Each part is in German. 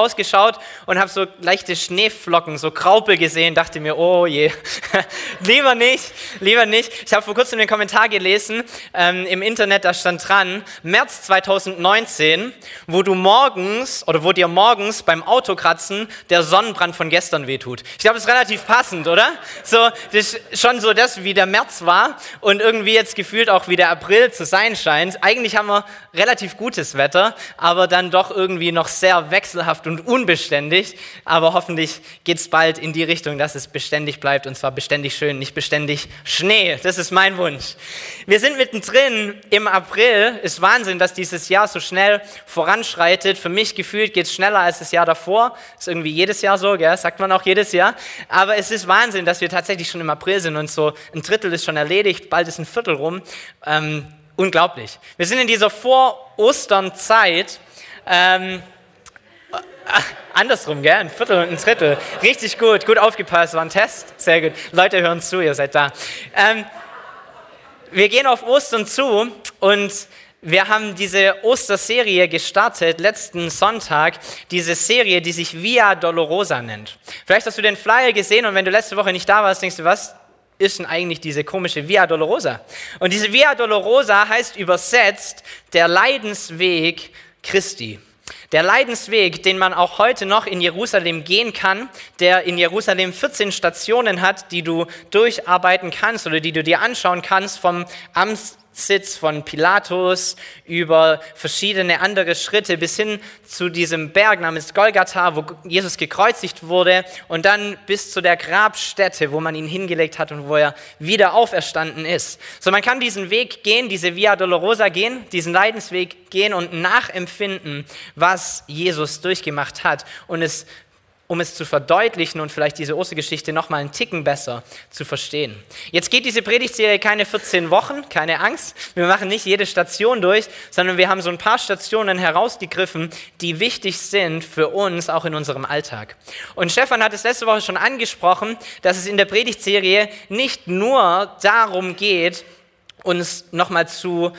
rausgeschaut und habe so leichte Schneeflocken, so Graupel gesehen, dachte mir, oh je, lieber nicht, lieber nicht. Ich habe vor kurzem den Kommentar gelesen ähm, im Internet, da stand dran, März 2019, wo du morgens oder wo dir morgens beim Autokratzen der Sonnenbrand von gestern wehtut. Ich glaube, das ist relativ passend, oder? So, das ist schon so das, wie der März war und irgendwie jetzt gefühlt auch wie der April zu sein scheint. Eigentlich haben wir relativ gutes Wetter, aber dann doch irgendwie noch sehr wechselhaft und unbeständig, aber hoffentlich geht es bald in die Richtung, dass es beständig bleibt und zwar beständig schön, nicht beständig Schnee. Das ist mein Wunsch. Wir sind mittendrin im April. Ist Wahnsinn, dass dieses Jahr so schnell voranschreitet. Für mich gefühlt geht es schneller als das Jahr davor. Ist irgendwie jedes Jahr so, gell? sagt man auch jedes Jahr. Aber es ist Wahnsinn, dass wir tatsächlich schon im April sind und so ein Drittel ist schon erledigt, bald ist ein Viertel rum. Ähm, unglaublich. Wir sind in dieser Vor-Ostern-Zeit. Ähm, andersrum, gell? Ein Viertel und ein Drittel. Richtig gut, gut aufgepasst, war ein Test. Sehr gut. Leute hören zu, ihr seid da. Ähm, wir gehen auf Ostern zu und wir haben diese Osterserie gestartet letzten Sonntag, diese Serie, die sich Via Dolorosa nennt. Vielleicht hast du den Flyer gesehen und wenn du letzte Woche nicht da warst, denkst du, was ist denn eigentlich diese komische Via Dolorosa? Und diese Via Dolorosa heißt übersetzt der Leidensweg Christi. Der Leidensweg, den man auch heute noch in Jerusalem gehen kann, der in Jerusalem 14 Stationen hat, die du durcharbeiten kannst oder die du dir anschauen kannst vom Amts Sitz von Pilatus über verschiedene andere Schritte bis hin zu diesem Berg namens Golgatha, wo Jesus gekreuzigt wurde und dann bis zu der Grabstätte, wo man ihn hingelegt hat und wo er wieder auferstanden ist. So man kann diesen Weg gehen, diese Via Dolorosa gehen, diesen Leidensweg gehen und nachempfinden, was Jesus durchgemacht hat und es um es zu verdeutlichen und vielleicht diese Ostergeschichte noch mal einen Ticken besser zu verstehen. Jetzt geht diese Predigtserie keine 14 Wochen, keine Angst. Wir machen nicht jede Station durch, sondern wir haben so ein paar Stationen herausgegriffen, die wichtig sind für uns auch in unserem Alltag. Und Stefan hat es letzte Woche schon angesprochen, dass es in der Predigtserie nicht nur darum geht, uns noch mal zu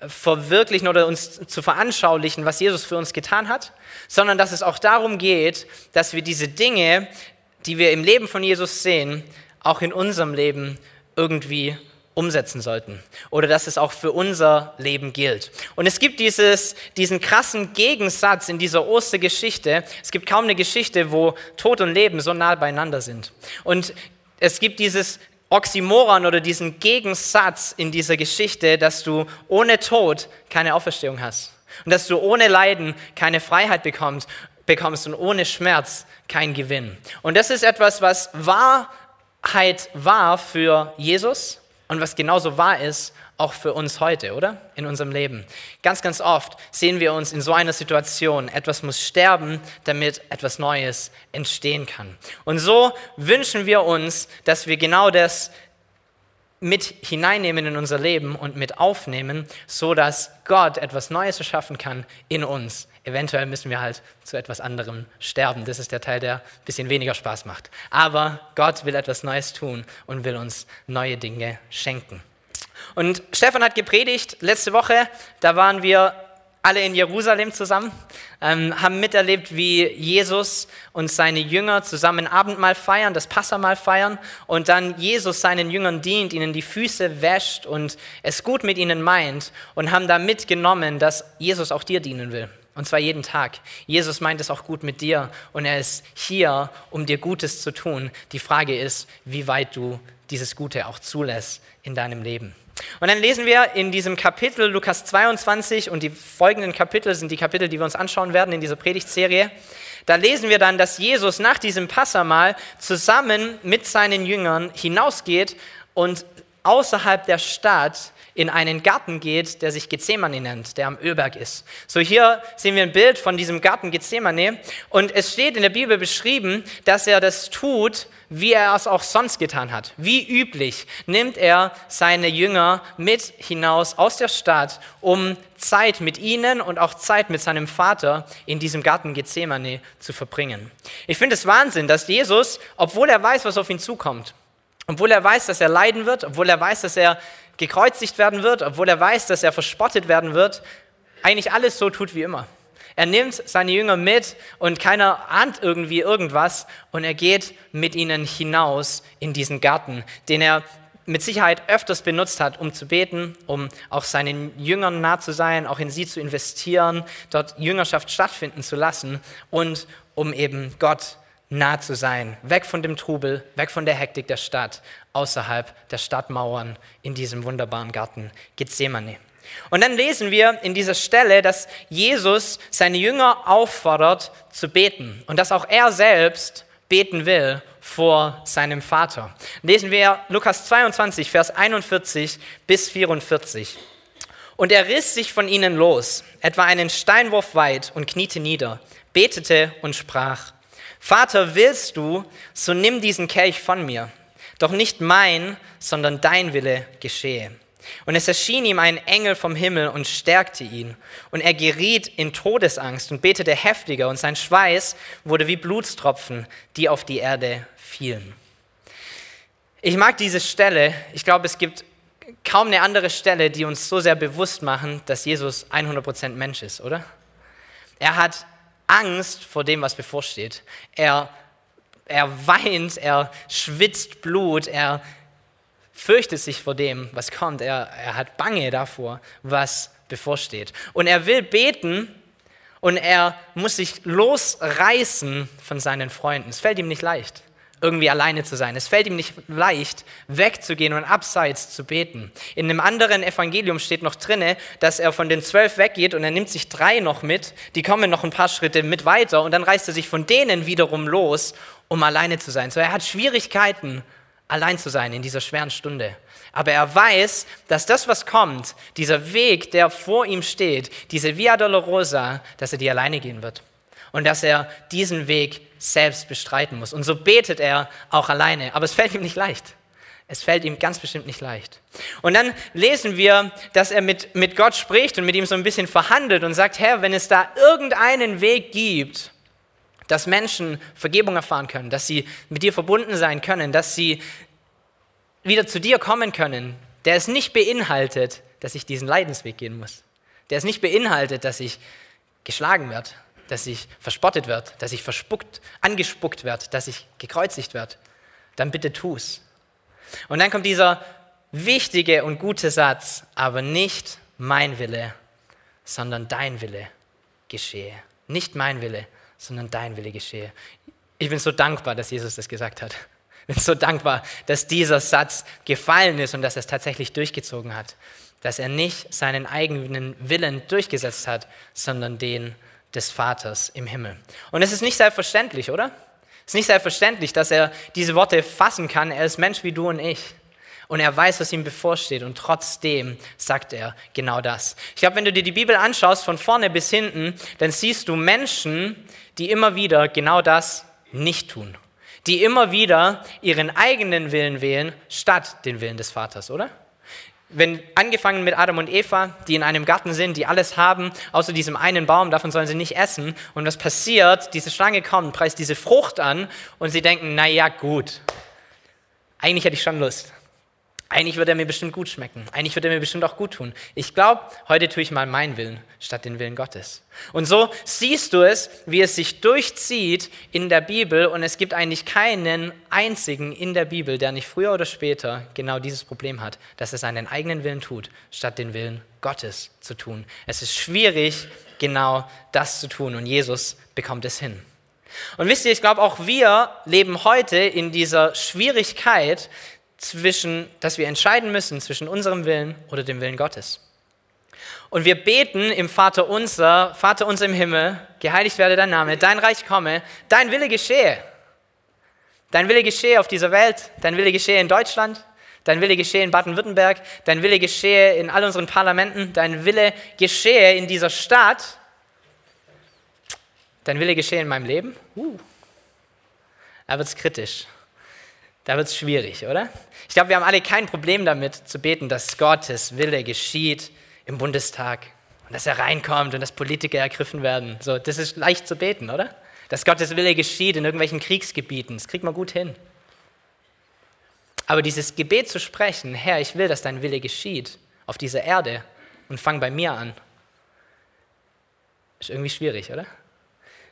verwirklichen oder uns zu veranschaulichen, was Jesus für uns getan hat, sondern dass es auch darum geht, dass wir diese Dinge, die wir im Leben von Jesus sehen, auch in unserem Leben irgendwie umsetzen sollten oder dass es auch für unser Leben gilt. Und es gibt dieses, diesen krassen Gegensatz in dieser Ostergeschichte. Es gibt kaum eine Geschichte, wo Tod und Leben so nah beieinander sind. Und es gibt dieses Oxymoron oder diesen Gegensatz in dieser Geschichte, dass du ohne Tod keine Auferstehung hast und dass du ohne Leiden keine Freiheit bekommst, bekommst und ohne Schmerz kein Gewinn. Und das ist etwas, was Wahrheit war für Jesus und was genauso wahr ist auch für uns heute, oder? In unserem Leben. Ganz, ganz oft sehen wir uns in so einer Situation. Etwas muss sterben, damit etwas Neues entstehen kann. Und so wünschen wir uns, dass wir genau das mit hineinnehmen in unser Leben und mit aufnehmen, so dass Gott etwas Neues erschaffen kann in uns. Eventuell müssen wir halt zu etwas anderem sterben. Das ist der Teil, der ein bisschen weniger Spaß macht. Aber Gott will etwas Neues tun und will uns neue Dinge schenken. Und Stefan hat gepredigt letzte Woche, da waren wir alle in Jerusalem zusammen, ähm, haben miterlebt, wie Jesus und seine Jünger zusammen Abendmahl feiern, das Passamal feiern und dann Jesus seinen Jüngern dient, ihnen die Füße wäscht und es gut mit ihnen meint und haben da mitgenommen, dass Jesus auch dir dienen will. Und zwar jeden Tag. Jesus meint es auch gut mit dir und er ist hier, um dir Gutes zu tun. Die Frage ist, wie weit du dieses Gute auch zulässt in deinem Leben. Und dann lesen wir in diesem Kapitel Lukas 22 und die folgenden Kapitel sind die Kapitel, die wir uns anschauen werden in dieser Predigtserie. Da lesen wir dann, dass Jesus nach diesem Passamal zusammen mit seinen Jüngern hinausgeht und außerhalb der Stadt in einen Garten geht, der sich Gethsemane nennt, der am Ölberg ist. So hier sehen wir ein Bild von diesem Garten Gethsemane und es steht in der Bibel beschrieben, dass er das tut, wie er es auch sonst getan hat. Wie üblich nimmt er seine Jünger mit hinaus aus der Stadt, um Zeit mit ihnen und auch Zeit mit seinem Vater in diesem Garten Gethsemane zu verbringen. Ich finde es Wahnsinn, dass Jesus, obwohl er weiß, was auf ihn zukommt, obwohl er weiß, dass er leiden wird, obwohl er weiß, dass er gekreuzigt werden wird, obwohl er weiß, dass er verspottet werden wird, eigentlich alles so tut wie immer. Er nimmt seine Jünger mit und keiner ahnt irgendwie irgendwas und er geht mit ihnen hinaus in diesen Garten, den er mit Sicherheit öfters benutzt hat, um zu beten, um auch seinen Jüngern nah zu sein, auch in sie zu investieren, dort Jüngerschaft stattfinden zu lassen und um eben Gott nah zu sein, weg von dem Trubel, weg von der Hektik der Stadt, außerhalb der Stadtmauern in diesem wunderbaren Garten Gethsemane. Und dann lesen wir in dieser Stelle, dass Jesus seine Jünger auffordert zu beten und dass auch er selbst beten will vor seinem Vater. Lesen wir Lukas 22, Vers 41 bis 44. Und er riss sich von ihnen los, etwa einen Steinwurf weit, und kniete nieder, betete und sprach, Vater, willst du, so nimm diesen Kelch von mir, doch nicht mein, sondern dein Wille geschehe. Und es erschien ihm ein Engel vom Himmel und stärkte ihn. Und er geriet in Todesangst und betete heftiger, und sein Schweiß wurde wie Blutstropfen, die auf die Erde fielen. Ich mag diese Stelle. Ich glaube, es gibt kaum eine andere Stelle, die uns so sehr bewusst machen, dass Jesus 100% Mensch ist, oder? Er hat Angst vor dem, was bevorsteht. Er, er weint, er schwitzt Blut, er fürchtet sich vor dem, was kommt. Er, er hat Bange davor, was bevorsteht. Und er will beten und er muss sich losreißen von seinen Freunden. Es fällt ihm nicht leicht, irgendwie alleine zu sein. Es fällt ihm nicht leicht, wegzugehen und abseits zu beten. In einem anderen Evangelium steht noch drinne, dass er von den zwölf weggeht und er nimmt sich drei noch mit. Die kommen noch ein paar Schritte mit weiter und dann reißt er sich von denen wiederum los, um alleine zu sein. So er hat Schwierigkeiten, allein zu sein in dieser schweren Stunde. Aber er weiß, dass das, was kommt, dieser Weg, der vor ihm steht, diese Via Dolorosa, dass er die alleine gehen wird. Und dass er diesen Weg selbst bestreiten muss. Und so betet er auch alleine. Aber es fällt ihm nicht leicht. Es fällt ihm ganz bestimmt nicht leicht. Und dann lesen wir, dass er mit, mit Gott spricht und mit ihm so ein bisschen verhandelt und sagt, Herr, wenn es da irgendeinen Weg gibt, dass Menschen Vergebung erfahren können, dass sie mit dir verbunden sein können, dass sie wieder zu dir kommen können, der es nicht beinhaltet, dass ich diesen Leidensweg gehen muss. Der es nicht beinhaltet, dass ich geschlagen werde, dass ich verspottet werde, dass ich verspuckt, angespuckt werde, dass ich gekreuzigt werde. Dann bitte tu's. Und dann kommt dieser wichtige und gute Satz, aber nicht mein Wille, sondern dein Wille geschehe. Nicht mein Wille, sondern dein Wille geschehe. Ich bin so dankbar, dass Jesus das gesagt hat. Ich bin so dankbar, dass dieser Satz gefallen ist und dass er es tatsächlich durchgezogen hat. Dass er nicht seinen eigenen Willen durchgesetzt hat, sondern den des Vaters im Himmel. Und es ist nicht selbstverständlich, oder? Es ist nicht selbstverständlich, dass er diese Worte fassen kann. Er ist Mensch wie du und ich. Und er weiß, was ihm bevorsteht. Und trotzdem sagt er genau das. Ich glaube, wenn du dir die Bibel anschaust, von vorne bis hinten, dann siehst du Menschen, die immer wieder genau das nicht tun. Die immer wieder ihren eigenen Willen wählen, statt den Willen des Vaters, oder? Wenn angefangen mit Adam und Eva, die in einem Garten sind, die alles haben, außer diesem einen Baum, davon sollen sie nicht essen. Und was passiert? Diese Schlange kommt, preist diese Frucht an und sie denken, naja, gut, eigentlich hätte ich schon Lust. Eigentlich wird er mir bestimmt gut schmecken. Eigentlich wird er mir bestimmt auch gut tun. Ich glaube, heute tue ich mal meinen Willen statt den Willen Gottes. Und so siehst du es, wie es sich durchzieht in der Bibel. Und es gibt eigentlich keinen einzigen in der Bibel, der nicht früher oder später genau dieses Problem hat, dass er seinen eigenen Willen tut, statt den Willen Gottes zu tun. Es ist schwierig, genau das zu tun. Und Jesus bekommt es hin. Und wisst ihr, ich glaube, auch wir leben heute in dieser Schwierigkeit, zwischen, dass wir entscheiden müssen zwischen unserem Willen oder dem Willen Gottes. Und wir beten im Vater unser, Vater unser im Himmel, geheiligt werde dein Name, dein Reich komme, dein Wille geschehe. Dein Wille geschehe auf dieser Welt, dein Wille geschehe in Deutschland, dein Wille geschehe in Baden-Württemberg, dein Wille geschehe in all unseren Parlamenten, dein Wille geschehe in dieser Stadt, dein Wille geschehe in meinem Leben. Uh, da wird es kritisch. Da wird es schwierig, oder? Ich glaube, wir haben alle kein Problem damit zu beten, dass Gottes Wille geschieht im Bundestag und dass er reinkommt und dass Politiker ergriffen werden. So, das ist leicht zu beten, oder? Dass Gottes Wille geschieht in irgendwelchen Kriegsgebieten, das kriegt man gut hin. Aber dieses Gebet zu sprechen, Herr, ich will, dass dein Wille geschieht auf dieser Erde und fang bei mir an, Ist irgendwie schwierig, oder?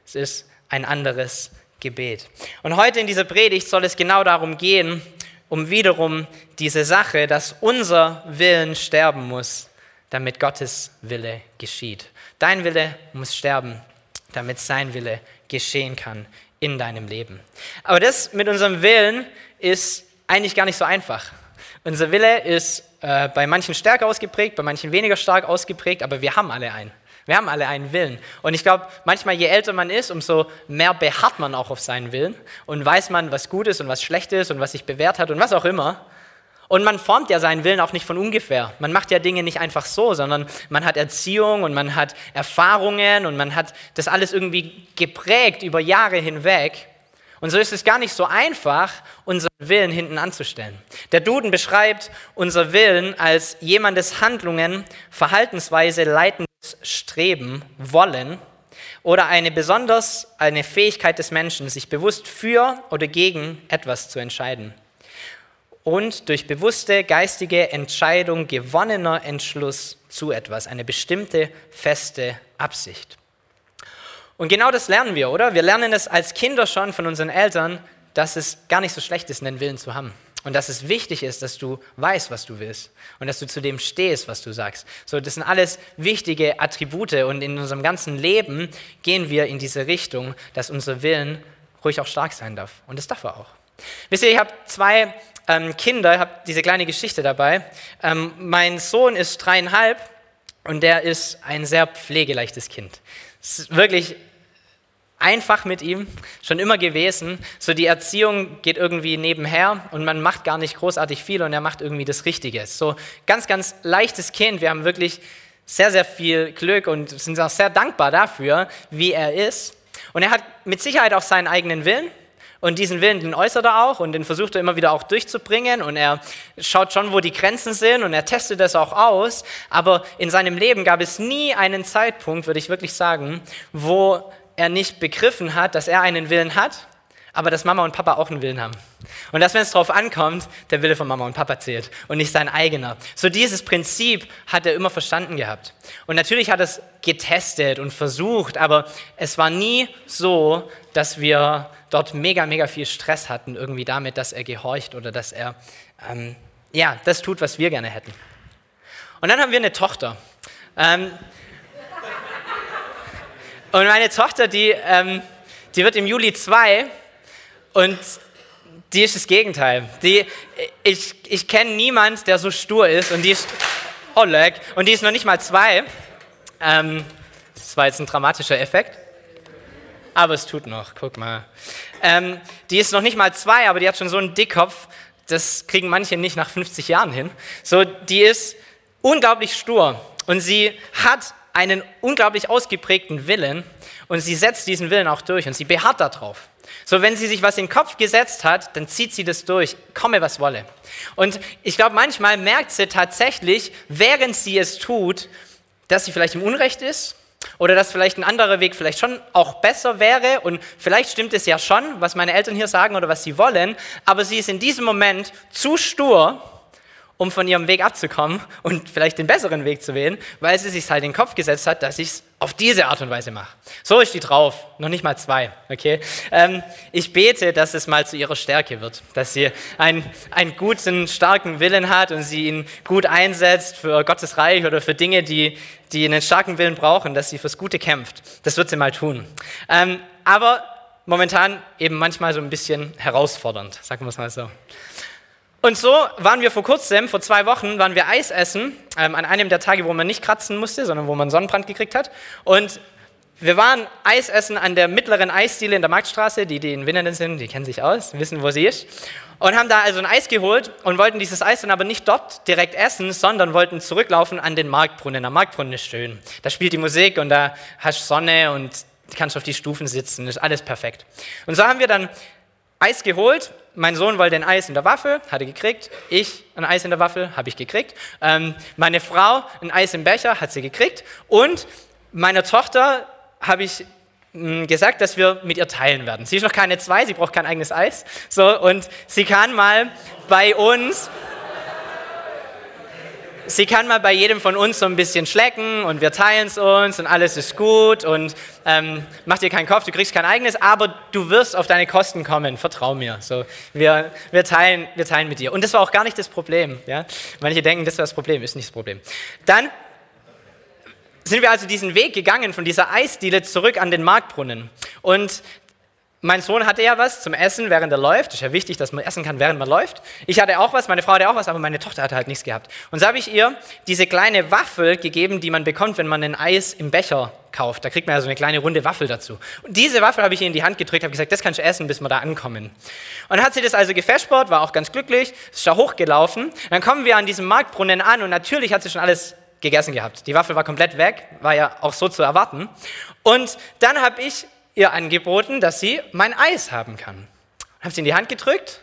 Es ist ein anderes Gebet. Und heute in dieser Predigt soll es genau darum gehen, um wiederum diese Sache, dass unser Willen sterben muss, damit Gottes Wille geschieht. Dein Wille muss sterben, damit sein Wille geschehen kann in deinem Leben. Aber das mit unserem Willen ist eigentlich gar nicht so einfach. Unser Wille ist äh, bei manchen stärker ausgeprägt, bei manchen weniger stark ausgeprägt, aber wir haben alle einen. Wir haben alle einen Willen. Und ich glaube, manchmal, je älter man ist, umso mehr beharrt man auch auf seinen Willen und weiß man, was gut ist und was schlecht ist und was sich bewährt hat und was auch immer. Und man formt ja seinen Willen auch nicht von ungefähr. Man macht ja Dinge nicht einfach so, sondern man hat Erziehung und man hat Erfahrungen und man hat das alles irgendwie geprägt über Jahre hinweg. Und so ist es gar nicht so einfach, unseren Willen hinten anzustellen. Der Duden beschreibt unser Willen als jemandes Handlungen, Verhaltensweise, leitendes Streben, Wollen oder eine besonders eine Fähigkeit des Menschen, sich bewusst für oder gegen etwas zu entscheiden. Und durch bewusste geistige Entscheidung gewonnener Entschluss zu etwas, eine bestimmte feste Absicht. Und genau das lernen wir, oder? Wir lernen es als Kinder schon von unseren Eltern, dass es gar nicht so schlecht ist, einen Willen zu haben. Und dass es wichtig ist, dass du weißt, was du willst. Und dass du zu dem stehst, was du sagst. So, das sind alles wichtige Attribute. Und in unserem ganzen Leben gehen wir in diese Richtung, dass unser Willen ruhig auch stark sein darf. Und das darf er auch. Wisst ihr, ich habe zwei ähm, Kinder, ich habe diese kleine Geschichte dabei. Ähm, mein Sohn ist dreieinhalb und der ist ein sehr pflegeleichtes Kind. Es ist wirklich einfach mit ihm, schon immer gewesen. So die Erziehung geht irgendwie nebenher und man macht gar nicht großartig viel und er macht irgendwie das Richtige. So ganz, ganz leichtes Kind. Wir haben wirklich sehr, sehr viel Glück und sind auch sehr dankbar dafür, wie er ist. Und er hat mit Sicherheit auch seinen eigenen Willen. Und diesen Willen, den äußert er auch und den versucht er immer wieder auch durchzubringen. Und er schaut schon, wo die Grenzen sind und er testet das auch aus. Aber in seinem Leben gab es nie einen Zeitpunkt, würde ich wirklich sagen, wo er nicht begriffen hat, dass er einen Willen hat, aber dass Mama und Papa auch einen Willen haben. Und dass, wenn es darauf ankommt, der Wille von Mama und Papa zählt und nicht sein eigener. So dieses Prinzip hat er immer verstanden gehabt. Und natürlich hat er es getestet und versucht, aber es war nie so, dass wir dort mega, mega viel Stress hatten, irgendwie damit, dass er gehorcht oder dass er, ähm, ja, das tut, was wir gerne hätten. Und dann haben wir eine Tochter. Ähm, und meine Tochter, die, ähm, die wird im Juli zwei und die ist das Gegenteil. Die, ich ich kenne niemanden, der so stur ist und die ist, oh leck, und die ist noch nicht mal zwei. Ähm, das war jetzt ein dramatischer Effekt aber es tut noch, guck mal. Ähm, die ist noch nicht mal zwei, aber die hat schon so einen Dickkopf, das kriegen manche nicht nach 50 Jahren hin. So, die ist unglaublich stur und sie hat einen unglaublich ausgeprägten Willen und sie setzt diesen Willen auch durch und sie beharrt darauf. So, wenn sie sich was in den Kopf gesetzt hat, dann zieht sie das durch, komme was wolle. Und ich glaube, manchmal merkt sie tatsächlich, während sie es tut, dass sie vielleicht im Unrecht ist oder dass vielleicht ein anderer Weg vielleicht schon auch besser wäre und vielleicht stimmt es ja schon, was meine Eltern hier sagen oder was sie wollen, aber sie ist in diesem Moment zu stur, um von ihrem Weg abzukommen und vielleicht den besseren Weg zu wählen, weil sie sich halt in den Kopf gesetzt hat, dass ich es auf diese Art und Weise mache. So ist die drauf, noch nicht mal zwei, okay? Ähm, ich bete, dass es mal zu ihrer Stärke wird, dass sie einen, einen guten, starken Willen hat und sie ihn gut einsetzt für Gottes Reich oder für Dinge, die, die einen starken Willen brauchen, dass sie fürs Gute kämpft. Das wird sie mal tun. Ähm, aber momentan eben manchmal so ein bisschen herausfordernd, sagen wir es mal so. Und so waren wir vor kurzem, vor zwei Wochen, waren wir Eis essen, ähm, an einem der Tage, wo man nicht kratzen musste, sondern wo man Sonnenbrand gekriegt hat. Und wir waren Eis essen an der mittleren Eisdiele in der Marktstraße. Die, die in Winnenden sind, die kennen sich aus, wissen, wo sie ist. Und haben da also ein Eis geholt und wollten dieses Eis dann aber nicht dort direkt essen, sondern wollten zurücklaufen an den Marktbrunnen. Der Marktbrunnen ist schön. Da spielt die Musik und da hast du Sonne und kannst auf die Stufen sitzen. ist alles perfekt. Und so haben wir dann Eis geholt. Mein Sohn wollte ein Eis in der Waffel, hatte gekriegt. Ich ein Eis in der Waffel, habe ich gekriegt. Ähm, meine Frau ein Eis im Becher, hat sie gekriegt. Und meiner Tochter habe ich mh, hm, gesagt, dass wir mit ihr teilen werden. Sie ist noch keine zwei, sie braucht kein eigenes Eis. So, und sie kann mal bei uns sie kann mal bei jedem von uns so ein bisschen schlecken und wir teilen es uns und alles ist gut und ähm, mach dir keinen Kopf, du kriegst kein eigenes, aber du wirst auf deine Kosten kommen, vertrau mir. So, wir, wir, teilen, wir teilen mit dir. Und das war auch gar nicht das Problem. Ja? Manche denken, das war das Problem, ist nicht das Problem. Dann sind wir also diesen Weg gegangen von dieser Eisdiele zurück an den Marktbrunnen. Und mein Sohn hatte ja was zum Essen, während er läuft. Ist ja wichtig, dass man essen kann, während man läuft. Ich hatte auch was, meine Frau hatte auch was, aber meine Tochter hatte halt nichts gehabt. Und so habe ich ihr diese kleine Waffel gegeben, die man bekommt, wenn man ein Eis im Becher kauft. Da kriegt man ja so eine kleine runde Waffel dazu. Und diese Waffel habe ich ihr in die Hand gedrückt, habe gesagt, das kannst du essen, bis wir da ankommen. Und dann hat sie das also gefespert, war auch ganz glücklich, ist da hochgelaufen. Dann kommen wir an diesem Marktbrunnen an und natürlich hat sie schon alles gegessen gehabt. Die Waffel war komplett weg, war ja auch so zu erwarten. Und dann habe ich ihr angeboten, dass sie mein Eis haben kann. Habe sie in die Hand gedrückt,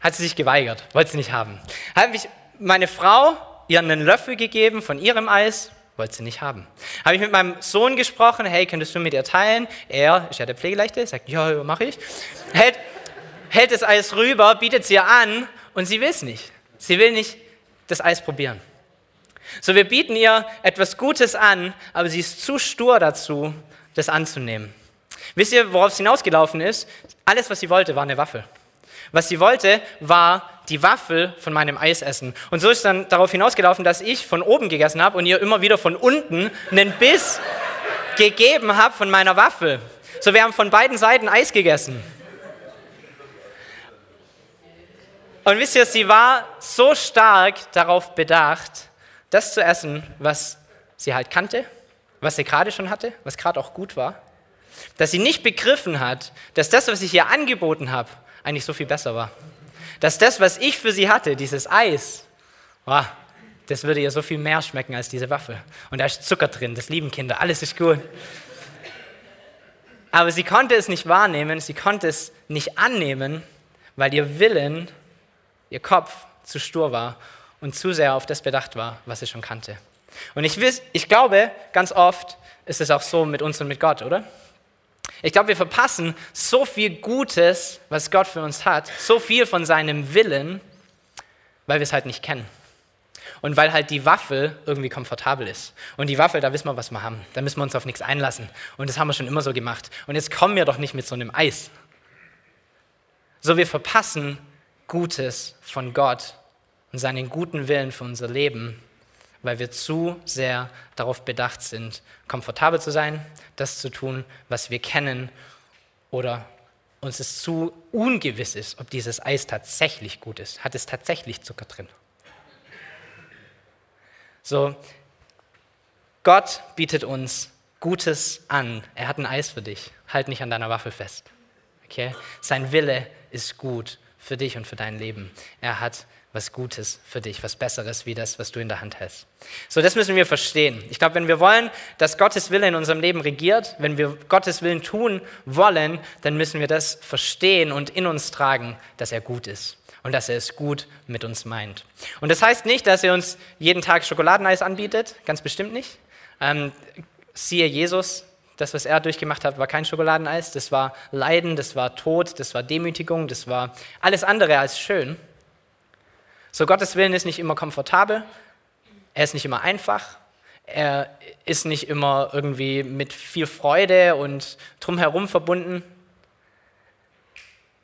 hat sie sich geweigert, wollte sie nicht haben. Habe ich meine Frau ihr einen Löffel gegeben von ihrem Eis, wollte sie nicht haben. Habe ich mit meinem Sohn gesprochen, hey, könntest du mit ihr teilen? Er ist ja der Pflegeleichte, sagt, ja, mache ich. Hält, hält das Eis rüber, bietet es ihr an und sie will es nicht. Sie will nicht das Eis probieren. So, wir bieten ihr etwas Gutes an, aber sie ist zu stur dazu, das anzunehmen. Wisst ihr, worauf es hinausgelaufen ist? Alles, was sie wollte, war eine Waffel. Was sie wollte, war die Waffel von meinem Eis essen. Und so ist dann darauf hinausgelaufen, dass ich von oben gegessen habe und ihr immer wieder von unten einen Biss gegeben habe von meiner Waffel. So, wir haben von beiden Seiten Eis gegessen. Und wisst ihr, sie war so stark darauf bedacht, das zu essen, was sie halt kannte, was sie gerade schon hatte, was gerade auch gut war dass sie nicht begriffen hat, dass das, was ich ihr angeboten habe, eigentlich so viel besser war. Dass das, was ich für sie hatte, dieses Eis, wow, das würde ihr so viel mehr schmecken als diese Waffe. Und da ist Zucker drin, das lieben Kinder, alles ist gut. Aber sie konnte es nicht wahrnehmen, sie konnte es nicht annehmen, weil ihr Willen, ihr Kopf zu stur war und zu sehr auf das bedacht war, was sie schon kannte. Und ich, wiss, ich glaube, ganz oft ist es auch so mit uns und mit Gott, oder? Ich glaube, wir verpassen so viel Gutes, was Gott für uns hat, so viel von seinem Willen, weil wir es halt nicht kennen. Und weil halt die Waffel irgendwie komfortabel ist. Und die Waffel, da wissen wir, was wir haben. Da müssen wir uns auf nichts einlassen. Und das haben wir schon immer so gemacht. Und jetzt kommen wir doch nicht mit so einem Eis. So, wir verpassen Gutes von Gott und seinen guten Willen für unser Leben, weil wir zu sehr darauf bedacht sind, komfortabel zu sein, das zu tun, was wir kennen, oder uns es zu ungewiss ist, ob dieses Eis tatsächlich gut ist. Hat es tatsächlich Zucker drin? So, Gott bietet uns Gutes an. Er hat ein Eis für dich. Halt nicht an deiner Waffel fest. Okay? Sein Wille ist gut für dich und für dein Leben. Er hat was Gutes für dich, was Besseres wie das, was du in der Hand hast. So, das müssen wir verstehen. Ich glaube, wenn wir wollen, dass Gottes Wille in unserem Leben regiert, wenn wir Gottes Willen tun wollen, dann müssen wir das verstehen und in uns tragen, dass er gut ist und dass er es gut mit uns meint. Und das heißt nicht, dass er uns jeden Tag Schokoladeneis anbietet, ganz bestimmt nicht. Ähm, siehe Jesus, das, was er durchgemacht hat, war kein Schokoladeneis, das war Leiden, das war Tod, das war Demütigung, das war alles andere als schön. So Gottes Willen ist nicht immer komfortabel, er ist nicht immer einfach, er ist nicht immer irgendwie mit viel Freude und drumherum verbunden,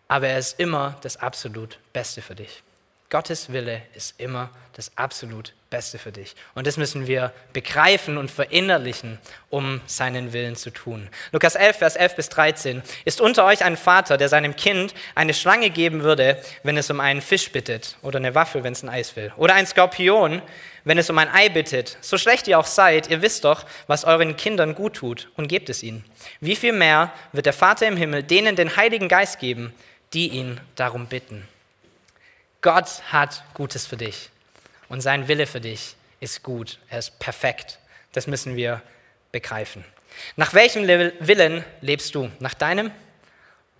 aber er ist immer das absolut Beste für dich. Gottes Wille ist immer das absolut Beste für dich. Und das müssen wir begreifen und verinnerlichen, um seinen Willen zu tun. Lukas 11, Vers 11 bis 13. Ist unter euch ein Vater, der seinem Kind eine Schlange geben würde, wenn es um einen Fisch bittet? Oder eine Waffel, wenn es ein Eis will? Oder ein Skorpion, wenn es um ein Ei bittet? So schlecht ihr auch seid, ihr wisst doch, was euren Kindern gut tut und gebt es ihnen. Wie viel mehr wird der Vater im Himmel denen den Heiligen Geist geben, die ihn darum bitten? Gott hat Gutes für dich und sein Wille für dich ist gut, er ist perfekt. Das müssen wir begreifen. Nach welchem Willen lebst du? Nach deinem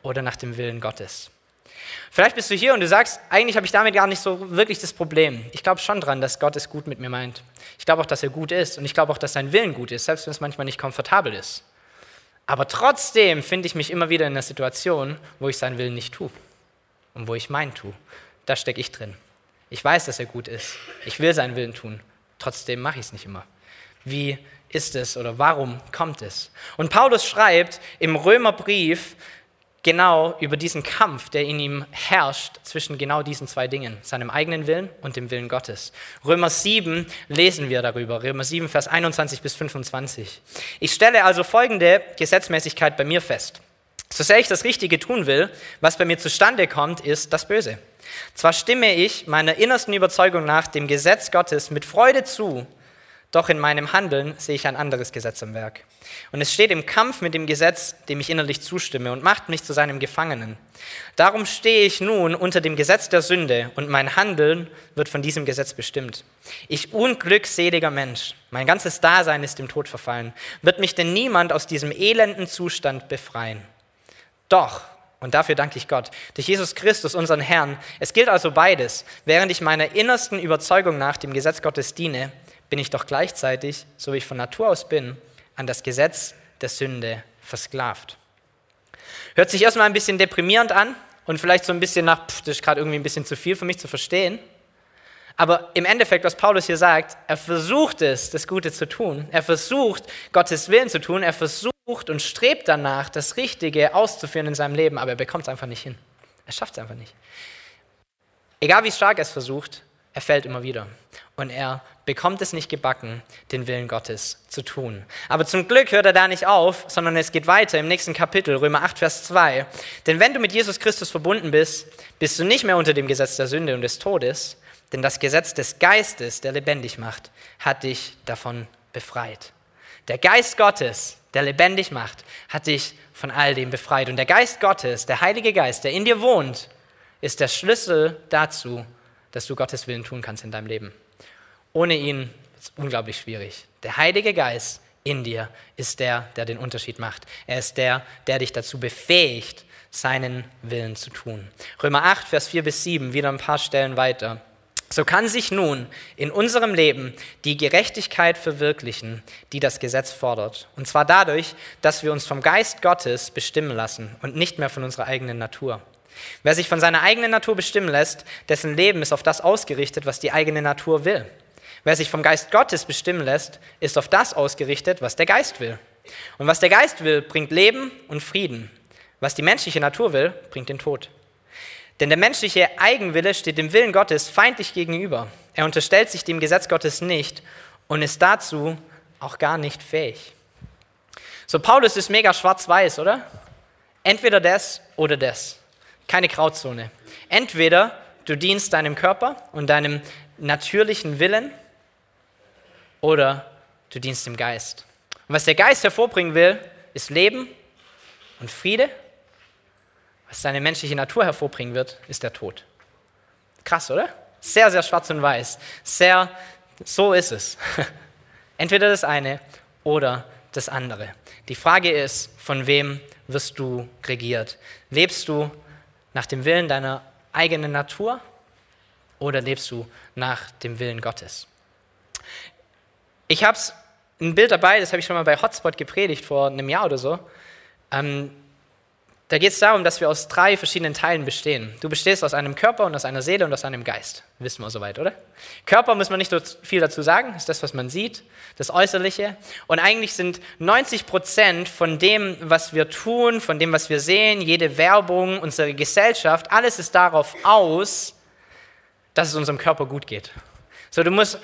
oder nach dem Willen Gottes? Vielleicht bist du hier und du sagst, eigentlich habe ich damit gar nicht so wirklich das Problem. Ich glaube schon dran, dass Gott es gut mit mir meint. Ich glaube auch, dass er gut ist und ich glaube auch, dass sein Willen gut ist, selbst wenn es manchmal nicht komfortabel ist. Aber trotzdem finde ich mich immer wieder in einer Situation, wo ich seinen Willen nicht tue und wo ich meinen tue da stecke ich drin. Ich weiß, dass er gut ist. Ich will seinen Willen tun, trotzdem mache ich es nicht immer. Wie ist es oder warum kommt es? Und Paulus schreibt im Römerbrief genau über diesen Kampf, der in ihm herrscht zwischen genau diesen zwei Dingen, seinem eigenen Willen und dem Willen Gottes. Römer 7 lesen wir darüber, Römer 7, Vers 21 bis 25. Ich stelle also folgende Gesetzmäßigkeit bei mir fest. So sehr ich das Richtige tun will, was bei mir zustande kommt, ist das Böse. Zwar stimme ich meiner innersten Überzeugung nach dem Gesetz Gottes mit Freude zu, doch in meinem Handeln sehe ich ein anderes Gesetz am Werk. Und es steht im Kampf mit dem Gesetz, dem ich innerlich zustimme, und macht mich zu seinem Gefangenen. Darum stehe ich nun unter dem Gesetz der Sünde, und mein Handeln wird von diesem Gesetz bestimmt. Ich unglückseliger Mensch, mein ganzes Dasein ist dem Tod verfallen. Wird mich denn niemand aus diesem elenden Zustand befreien? Doch, und dafür danke ich Gott, durch Jesus Christus, unseren Herrn. Es gilt also beides. Während ich meiner innersten Überzeugung nach dem Gesetz Gottes diene, bin ich doch gleichzeitig, so wie ich von Natur aus bin, an das Gesetz der Sünde versklavt. Hört sich erstmal ein bisschen deprimierend an und vielleicht so ein bisschen nach, pff, das ist gerade irgendwie ein bisschen zu viel für mich zu verstehen. Aber im Endeffekt, was Paulus hier sagt, er versucht es, das Gute zu tun. Er versucht, Gottes Willen zu tun. Er versucht und strebt danach, das Richtige auszuführen in seinem Leben, aber er bekommt es einfach nicht hin. Er schafft es einfach nicht. Egal wie stark er es versucht, er fällt immer wieder. Und er bekommt es nicht gebacken, den Willen Gottes zu tun. Aber zum Glück hört er da nicht auf, sondern es geht weiter im nächsten Kapitel, Römer 8, Vers 2. Denn wenn du mit Jesus Christus verbunden bist, bist du nicht mehr unter dem Gesetz der Sünde und des Todes, denn das Gesetz des Geistes, der lebendig macht, hat dich davon befreit. Der Geist Gottes, der lebendig macht, hat dich von all dem befreit. Und der Geist Gottes, der Heilige Geist, der in dir wohnt, ist der Schlüssel dazu, dass du Gottes Willen tun kannst in deinem Leben. Ohne ihn ist es unglaublich schwierig. Der Heilige Geist in dir ist der, der den Unterschied macht. Er ist der, der dich dazu befähigt, seinen Willen zu tun. Römer 8, Vers 4 bis 7, wieder ein paar Stellen weiter. So kann sich nun in unserem Leben die Gerechtigkeit verwirklichen, die das Gesetz fordert. Und zwar dadurch, dass wir uns vom Geist Gottes bestimmen lassen und nicht mehr von unserer eigenen Natur. Wer sich von seiner eigenen Natur bestimmen lässt, dessen Leben ist auf das ausgerichtet, was die eigene Natur will. Wer sich vom Geist Gottes bestimmen lässt, ist auf das ausgerichtet, was der Geist will. Und was der Geist will, bringt Leben und Frieden. Was die menschliche Natur will, bringt den Tod. Denn der menschliche Eigenwille steht dem Willen Gottes feindlich gegenüber. Er unterstellt sich dem Gesetz Gottes nicht und ist dazu auch gar nicht fähig. So, Paulus ist mega schwarz-weiß, oder? Entweder das oder das. Keine Grauzone. Entweder du dienst deinem Körper und deinem natürlichen Willen oder du dienst dem Geist. Und was der Geist hervorbringen will, ist Leben und Friede. Was seine menschliche Natur hervorbringen wird, ist der Tod. Krass, oder? Sehr, sehr schwarz und weiß. Sehr, so ist es. Entweder das eine oder das andere. Die Frage ist, von wem wirst du regiert? Lebst du nach dem Willen deiner eigenen Natur oder lebst du nach dem Willen Gottes? Ich habe ein Bild dabei, das habe ich schon mal bei Hotspot gepredigt vor einem Jahr oder so. Ähm, da geht es darum, dass wir aus drei verschiedenen Teilen bestehen. Du bestehst aus einem Körper und aus einer Seele und aus einem Geist. Wissen wir soweit, oder? Körper muss man nicht so viel dazu sagen, ist das, was man sieht, das Äußerliche. Und eigentlich sind 90 Prozent von dem, was wir tun, von dem, was wir sehen, jede Werbung, unsere Gesellschaft, alles ist darauf aus, dass es unserem Körper gut geht. So, du musst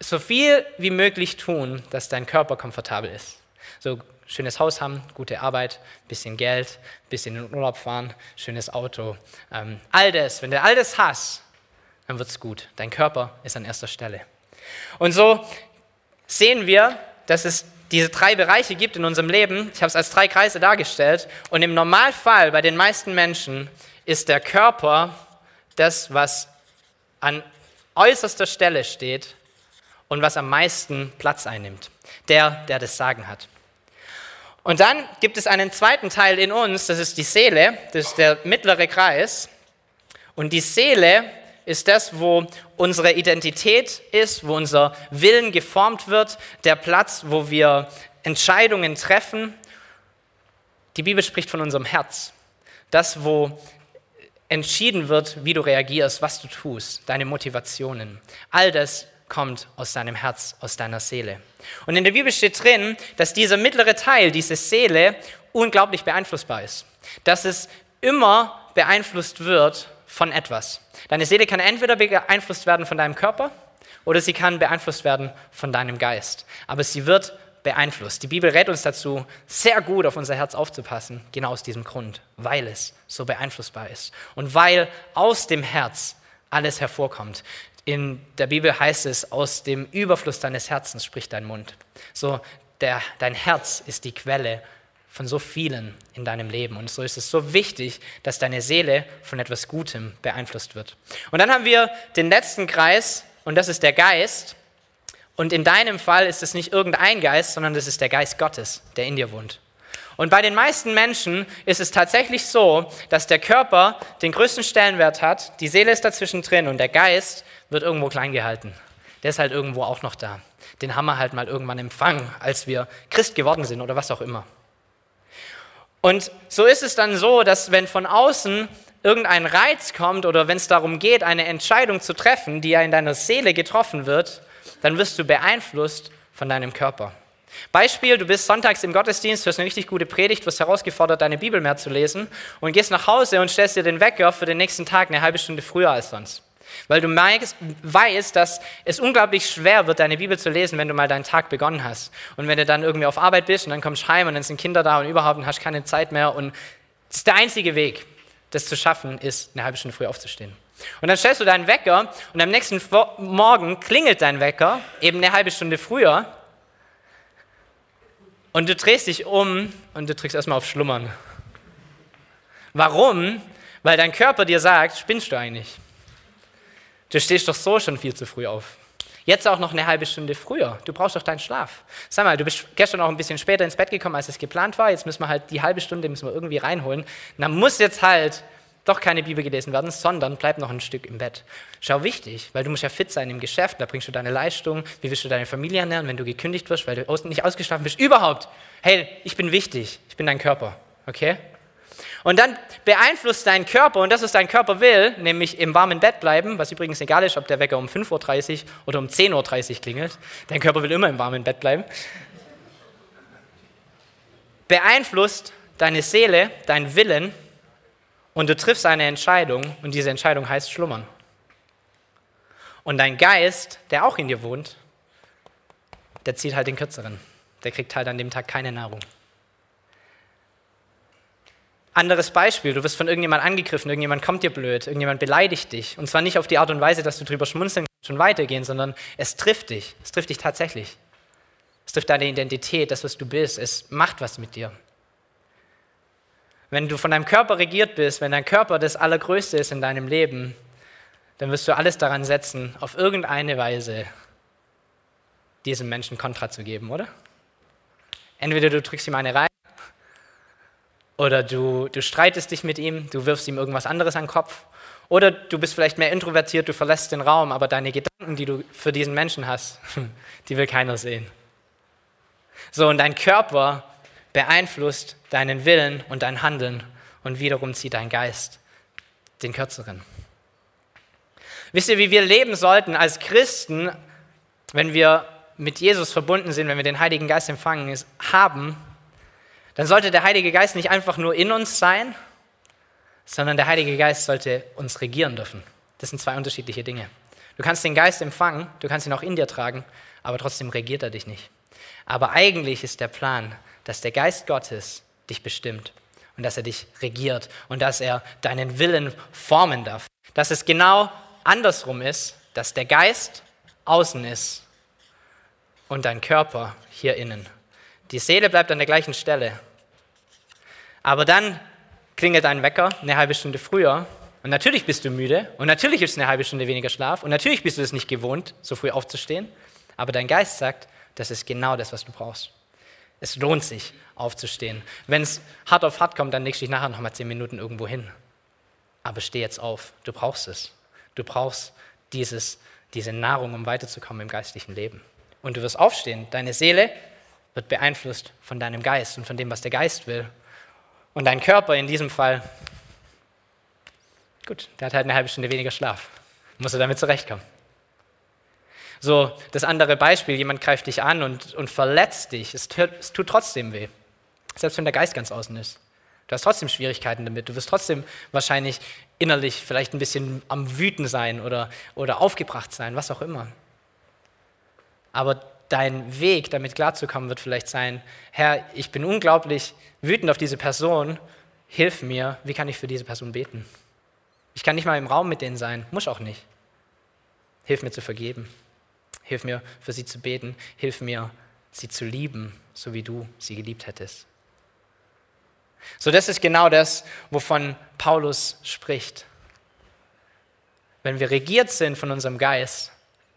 so viel wie möglich tun, dass dein Körper komfortabel ist. So schönes Haus haben, gute Arbeit, bisschen Geld, bisschen in den Urlaub fahren, schönes Auto. Ähm, all das, wenn du all das hast, dann wird es gut. Dein Körper ist an erster Stelle. Und so sehen wir, dass es diese drei Bereiche gibt in unserem Leben. Ich habe es als drei Kreise dargestellt. Und im Normalfall bei den meisten Menschen ist der Körper das, was an äußerster Stelle steht und was am meisten Platz einnimmt. Der, der das Sagen hat. Und dann gibt es einen zweiten Teil in uns, das ist die Seele, das ist der mittlere Kreis. Und die Seele ist das, wo unsere Identität ist, wo unser Willen geformt wird, der Platz, wo wir Entscheidungen treffen. Die Bibel spricht von unserem Herz. Das, wo entschieden wird, wie du reagierst, was du tust, deine Motivationen. All das kommt aus deinem Herz, aus deiner Seele. Und in der Bibel steht drin, dass dieser mittlere Teil, diese Seele, unglaublich beeinflussbar ist. Dass es immer beeinflusst wird von etwas. Deine Seele kann entweder beeinflusst werden von deinem Körper oder sie kann beeinflusst werden von deinem Geist. Aber sie wird beeinflusst. Die Bibel rät uns dazu, sehr gut auf unser Herz aufzupassen, genau aus diesem Grund, weil es so beeinflussbar ist und weil aus dem Herz alles hervorkommt. In der Bibel heißt es, aus dem Überfluss deines Herzens spricht dein Mund. So, der, dein Herz ist die Quelle von so vielen in deinem Leben. Und so ist es so wichtig, dass deine Seele von etwas Gutem beeinflusst wird. Und dann haben wir den letzten Kreis, und das ist der Geist. Und in deinem Fall ist es nicht irgendein Geist, sondern das ist der Geist Gottes, der in dir wohnt. Und bei den meisten Menschen ist es tatsächlich so, dass der Körper den größten Stellenwert hat, die Seele ist dazwischen drin und der Geist wird irgendwo klein gehalten. Der ist halt irgendwo auch noch da. Den haben wir halt mal irgendwann empfangen, als wir Christ geworden sind oder was auch immer. Und so ist es dann so, dass wenn von außen irgendein Reiz kommt oder wenn es darum geht, eine Entscheidung zu treffen, die ja in deiner Seele getroffen wird, dann wirst du beeinflusst von deinem Körper. Beispiel, du bist sonntags im Gottesdienst, hörst eine richtig gute Predigt, wirst herausgefordert, deine Bibel mehr zu lesen und gehst nach Hause und stellst dir den Wecker für den nächsten Tag eine halbe Stunde früher als sonst. Weil du weißt, dass es unglaublich schwer wird, deine Bibel zu lesen, wenn du mal deinen Tag begonnen hast. Und wenn du dann irgendwie auf Arbeit bist und dann kommst du heim und dann sind Kinder da und überhaupt und hast keine Zeit mehr. Und das ist der einzige Weg, das zu schaffen, ist, eine halbe Stunde früher aufzustehen. Und dann stellst du deinen Wecker und am nächsten Morgen klingelt dein Wecker, eben eine halbe Stunde früher. Und du drehst dich um und du drückst erstmal auf Schlummern. Warum? Weil dein Körper dir sagt, spinnst du eigentlich? Du stehst doch so schon viel zu früh auf. Jetzt auch noch eine halbe Stunde früher. Du brauchst doch deinen Schlaf. Sag mal, du bist gestern auch ein bisschen später ins Bett gekommen, als es geplant war. Jetzt müssen wir halt die halbe Stunde müssen wir irgendwie reinholen. Und dann muss jetzt halt doch keine Bibel gelesen werden, sondern bleib noch ein Stück im Bett. Schau wichtig, weil du musst ja fit sein im Geschäft, da bringst du deine Leistung, wie willst du deine Familie ernähren, wenn du gekündigt wirst, weil du nicht ausgeschlafen bist. Überhaupt, hey, ich bin wichtig, ich bin dein Körper, okay? Und dann beeinflusst dein Körper, und das, was dein Körper will, nämlich im warmen Bett bleiben, was übrigens egal ist, ob der Wecker um 5.30 Uhr oder um 10.30 Uhr klingelt. Dein Körper will immer im warmen Bett bleiben. Beeinflusst deine Seele, dein Willen, und du triffst eine Entscheidung, und diese Entscheidung heißt Schlummern. Und dein Geist, der auch in dir wohnt, der zieht halt den kürzeren. Der kriegt halt an dem Tag keine Nahrung. Anderes Beispiel, du wirst von irgendjemand angegriffen, irgendjemand kommt dir blöd, irgendjemand beleidigt dich. Und zwar nicht auf die Art und Weise, dass du drüber schmunzeln kannst und weitergehen, sondern es trifft dich. Es trifft dich tatsächlich. Es trifft deine Identität, das, was du bist. Es macht was mit dir. Wenn du von deinem Körper regiert bist, wenn dein Körper das Allergrößte ist in deinem Leben, dann wirst du alles daran setzen, auf irgendeine Weise diesem Menschen Kontra zu geben, oder? Entweder du drückst ihm eine rein oder du, du streitest dich mit ihm, du wirfst ihm irgendwas anderes an den Kopf. Oder du bist vielleicht mehr introvertiert, du verlässt den Raum, aber deine Gedanken, die du für diesen Menschen hast, die will keiner sehen. So, und dein Körper beeinflusst deinen Willen und dein Handeln und wiederum zieht dein Geist den kürzeren. Wisst ihr, wie wir leben sollten als Christen, wenn wir mit Jesus verbunden sind, wenn wir den Heiligen Geist empfangen haben, dann sollte der Heilige Geist nicht einfach nur in uns sein, sondern der Heilige Geist sollte uns regieren dürfen. Das sind zwei unterschiedliche Dinge. Du kannst den Geist empfangen, du kannst ihn auch in dir tragen, aber trotzdem regiert er dich nicht. Aber eigentlich ist der Plan, dass der Geist Gottes dich bestimmt und dass er dich regiert und dass er deinen Willen formen darf. Dass es genau andersrum ist, dass der Geist außen ist und dein Körper hier innen. Die Seele bleibt an der gleichen Stelle. Aber dann klingelt ein Wecker eine halbe Stunde früher und natürlich bist du müde und natürlich ist eine halbe Stunde weniger Schlaf und natürlich bist du es nicht gewohnt, so früh aufzustehen. Aber dein Geist sagt, das ist genau das, was du brauchst. Es lohnt sich, aufzustehen. Wenn es hart auf hart kommt, dann legst du dich nachher noch mal zehn Minuten irgendwo hin. Aber steh jetzt auf. Du brauchst es. Du brauchst dieses, diese Nahrung, um weiterzukommen im geistlichen Leben. Und du wirst aufstehen. Deine Seele wird beeinflusst von deinem Geist und von dem, was der Geist will. Und dein Körper in diesem Fall, gut, der hat halt eine halbe Stunde weniger Schlaf. Muss er damit zurechtkommen. So, das andere Beispiel, jemand greift dich an und, und verletzt dich. Es, es tut trotzdem weh. Selbst wenn der Geist ganz außen ist. Du hast trotzdem Schwierigkeiten damit. Du wirst trotzdem wahrscheinlich innerlich vielleicht ein bisschen am Wüten sein oder, oder aufgebracht sein, was auch immer. Aber dein Weg, damit klarzukommen, wird vielleicht sein, Herr, ich bin unglaublich wütend auf diese Person, hilf mir, wie kann ich für diese Person beten? Ich kann nicht mal im Raum mit denen sein, muss auch nicht. Hilf mir zu vergeben, hilf mir für sie zu beten, hilf mir sie zu lieben, so wie du sie geliebt hättest. So, das ist genau das, wovon Paulus spricht. Wenn wir regiert sind von unserem Geist,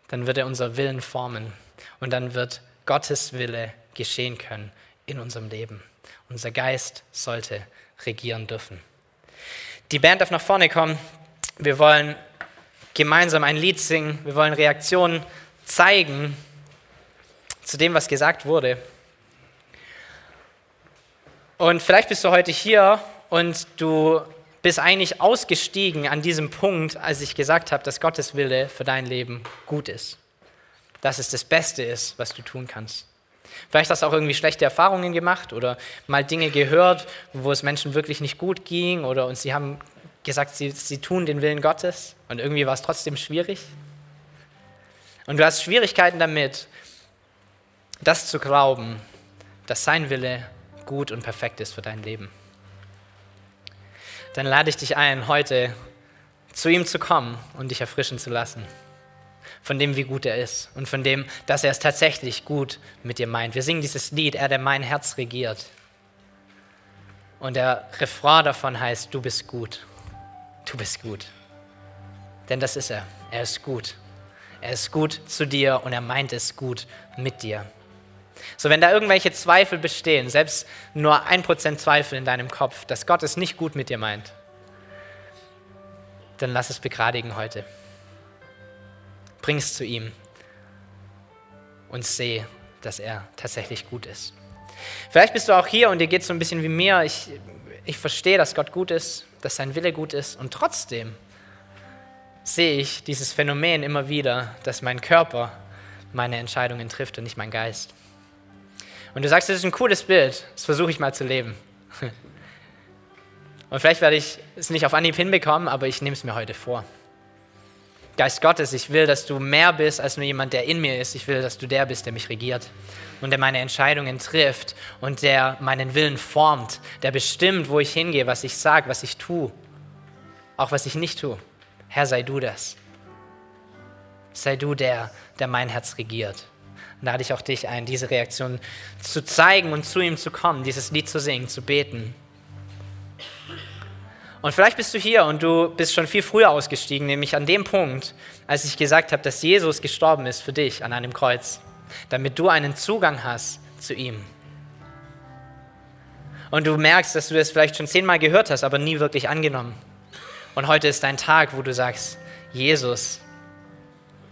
dann wird er unser Willen formen und dann wird Gottes Wille geschehen können in unserem Leben. Unser Geist sollte regieren dürfen. Die Band darf nach vorne kommen. Wir wollen gemeinsam ein Lied singen. Wir wollen Reaktionen zeigen zu dem, was gesagt wurde. Und vielleicht bist du heute hier und du bist eigentlich ausgestiegen an diesem Punkt, als ich gesagt habe, dass Gottes Wille für dein Leben gut ist. Dass es das Beste ist, was du tun kannst. Vielleicht hast du auch irgendwie schlechte Erfahrungen gemacht oder mal Dinge gehört, wo es Menschen wirklich nicht gut ging oder und sie haben gesagt, sie, sie tun den Willen Gottes und irgendwie war es trotzdem schwierig. Und du hast Schwierigkeiten damit, das zu glauben, dass sein Wille gut und perfekt ist für dein Leben. Dann lade ich dich ein, heute zu ihm zu kommen und dich erfrischen zu lassen. Von dem, wie gut er ist und von dem, dass er es tatsächlich gut mit dir meint. Wir singen dieses Lied, er, der mein Herz regiert. Und der Refrain davon heißt, du bist gut. Du bist gut. Denn das ist er. Er ist gut. Er ist gut zu dir und er meint es gut mit dir. So, wenn da irgendwelche Zweifel bestehen, selbst nur ein Prozent Zweifel in deinem Kopf, dass Gott es nicht gut mit dir meint, dann lass es begradigen heute. Bring es zu ihm und seh, dass er tatsächlich gut ist. Vielleicht bist du auch hier und dir geht es so ein bisschen wie mir. Ich, ich verstehe, dass Gott gut ist, dass sein Wille gut ist und trotzdem sehe ich dieses Phänomen immer wieder, dass mein Körper meine Entscheidungen trifft und nicht mein Geist. Und du sagst, das ist ein cooles Bild, das versuche ich mal zu leben. Und vielleicht werde ich es nicht auf Anhieb hinbekommen, aber ich nehme es mir heute vor. Geist Gottes, ich will, dass du mehr bist als nur jemand, der in mir ist. Ich will, dass du der bist, der mich regiert und der meine Entscheidungen trifft und der meinen Willen formt, der bestimmt, wo ich hingehe, was ich sage, was ich tue, auch was ich nicht tue. Herr, sei du das. Sei du der, der mein Herz regiert lade ich auch dich ein, diese Reaktion zu zeigen und zu ihm zu kommen, dieses Lied zu singen, zu beten. Und vielleicht bist du hier und du bist schon viel früher ausgestiegen, nämlich an dem Punkt, als ich gesagt habe, dass Jesus gestorben ist für dich an einem Kreuz, damit du einen Zugang hast zu ihm. Und du merkst, dass du das vielleicht schon zehnmal gehört hast, aber nie wirklich angenommen. Und heute ist dein Tag, wo du sagst, Jesus,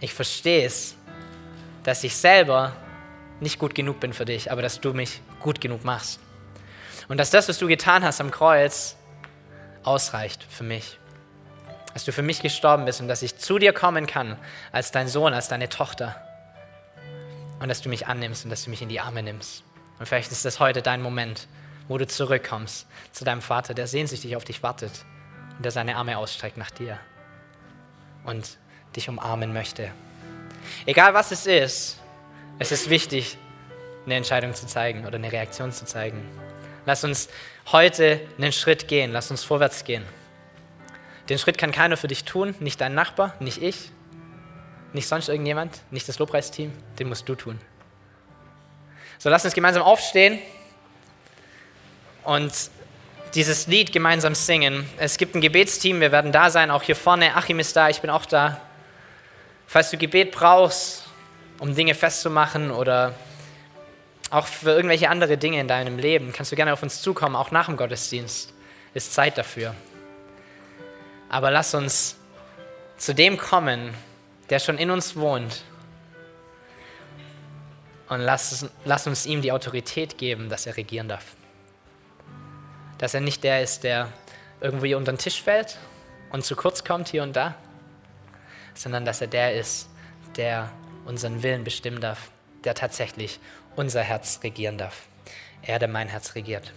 ich verstehe es, dass ich selber nicht gut genug bin für dich, aber dass du mich gut genug machst. Und dass das, was du getan hast am Kreuz, ausreicht für mich. Dass du für mich gestorben bist und dass ich zu dir kommen kann als dein Sohn, als deine Tochter. Und dass du mich annimmst und dass du mich in die Arme nimmst. Und vielleicht ist das heute dein Moment, wo du zurückkommst zu deinem Vater, der sehnsüchtig auf dich wartet und der seine Arme ausstreckt nach dir und dich umarmen möchte. Egal was es ist, es ist wichtig, eine Entscheidung zu zeigen oder eine Reaktion zu zeigen. Lass uns heute einen Schritt gehen, lass uns vorwärts gehen. Den Schritt kann keiner für dich tun, nicht dein Nachbar, nicht ich, nicht sonst irgendjemand, nicht das Lobpreisteam, den musst du tun. So, lass uns gemeinsam aufstehen und dieses Lied gemeinsam singen. Es gibt ein Gebetsteam, wir werden da sein, auch hier vorne. Achim ist da, ich bin auch da. Falls du Gebet brauchst, um Dinge festzumachen oder auch für irgendwelche andere Dinge in deinem Leben, kannst du gerne auf uns zukommen, auch nach dem Gottesdienst. Ist Zeit dafür. Aber lass uns zu dem kommen, der schon in uns wohnt. Und lass, lass uns ihm die Autorität geben, dass er regieren darf. Dass er nicht der ist, der irgendwie unter den Tisch fällt und zu kurz kommt hier und da, sondern dass er der ist, der unseren Willen bestimmen darf, der tatsächlich unser Herz regieren darf. Er, der mein Herz regiert.